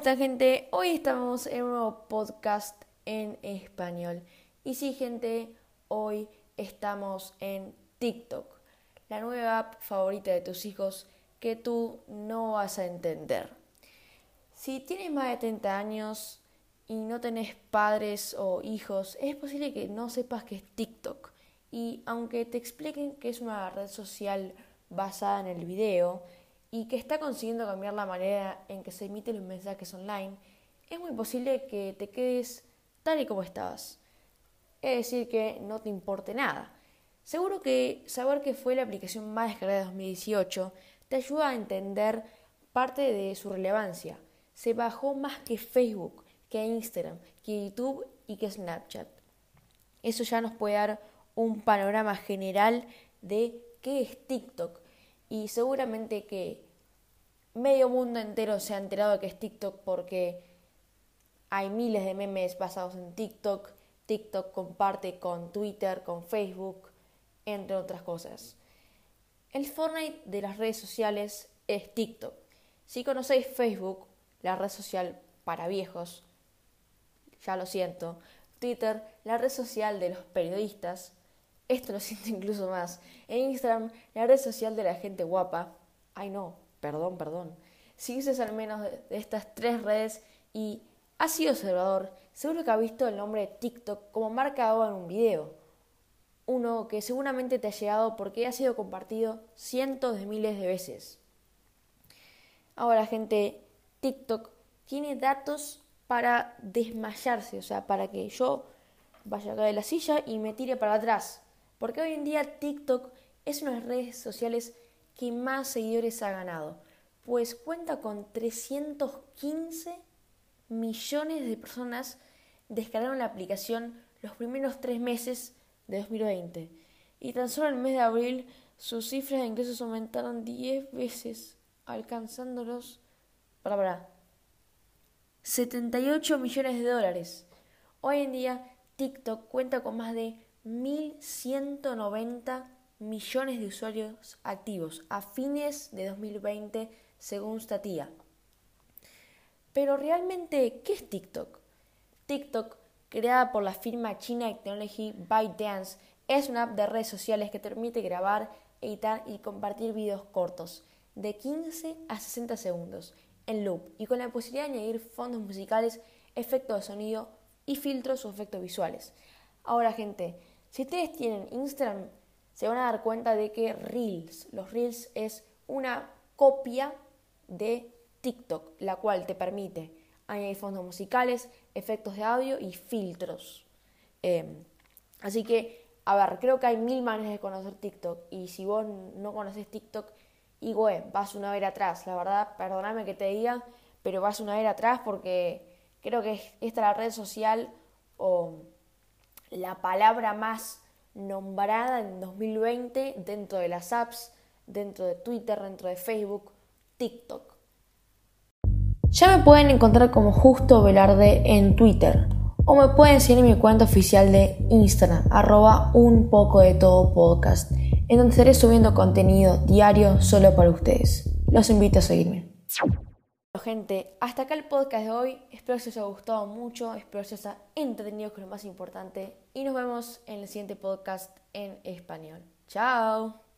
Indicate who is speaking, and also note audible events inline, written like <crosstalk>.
Speaker 1: están gente? Hoy estamos en un nuevo podcast en español. Y sí gente, hoy estamos en TikTok, la nueva app favorita de tus hijos que tú no vas a entender. Si tienes más de 30 años y no tenés padres o hijos, es posible que no sepas qué es TikTok. Y aunque te expliquen que es una red social basada en el video, y que está consiguiendo cambiar la manera en que se emiten los mensajes online, es muy posible que te quedes tal y como estabas. Es decir, que no te importe nada. Seguro que saber que fue la aplicación más descargada de 2018 te ayuda a entender parte de su relevancia. Se bajó más que Facebook, que Instagram, que YouTube y que Snapchat. Eso ya nos puede dar un panorama general de qué es TikTok y seguramente que medio mundo entero se ha enterado de que es TikTok porque hay miles de memes basados en TikTok. TikTok comparte con Twitter, con Facebook, entre otras cosas. El Fortnite de las redes sociales es TikTok. Si conocéis Facebook, la red social para viejos, ya lo siento. Twitter, la red social de los periodistas, esto lo siento <laughs> incluso más. Instagram, la red social de la gente guapa. Ay no, perdón, perdón. Si uses al menos de, estas tres redes y has sido observador, seguro que ha visto el nombre de TikTok como marcado en un video. Uno que seguramente te ha llegado porque ha sido compartido cientos de miles de veces. Ahora, gente, TikTok tiene datos para desmayarse, o sea, para que yo vaya acá de la silla y me tire para atrás. Porque hoy en día TikTok es una de las redes sociales que más seguidores ha ganado, pues cuenta con 315 millones de personas descargaron la aplicación los primeros tres meses de 2020. Y tan solo en el mes de abril sus cifras de ingresos aumentaron 10 veces, alcanzándolos para, para 78 millones de dólares. Hoy en día TikTok cuenta con más de 1.190 millones de usuarios activos a fines de 2020 según Statia. Pero realmente, ¿qué es TikTok? TikTok, creada por la firma china de Technology ByteDance, es una app de redes sociales que te permite grabar, editar y compartir videos cortos de 15 a 60 segundos en loop y con la posibilidad de añadir fondos musicales, efectos de sonido y filtros o efectos visuales. Ahora, gente, si ustedes tienen Instagram, se van a dar cuenta de que Reels, los Reels es una copia de TikTok, la cual te permite añadir fondos musicales, efectos de audio y filtros. Em, así que, a ver, creo que hay mil maneras de conocer TikTok y si vos no conoces TikTok, y vas una vez atrás, la verdad, perdóname que te diga, pero vas una vez atrás porque creo que esta es la red social o la palabra más nombrada en 2020 dentro de las apps, dentro de Twitter, dentro de Facebook, TikTok. Ya me pueden encontrar como Justo Velarde en Twitter o me pueden seguir en mi cuenta oficial de Instagram, arroba un poco de todo podcast, en donde estaré subiendo contenido diario solo para ustedes. Los invito a seguirme. Gente, hasta acá el podcast de hoy. Espero que os haya gustado mucho, espero que os haya entretenido con lo más importante y nos vemos en el siguiente podcast en español. Chao.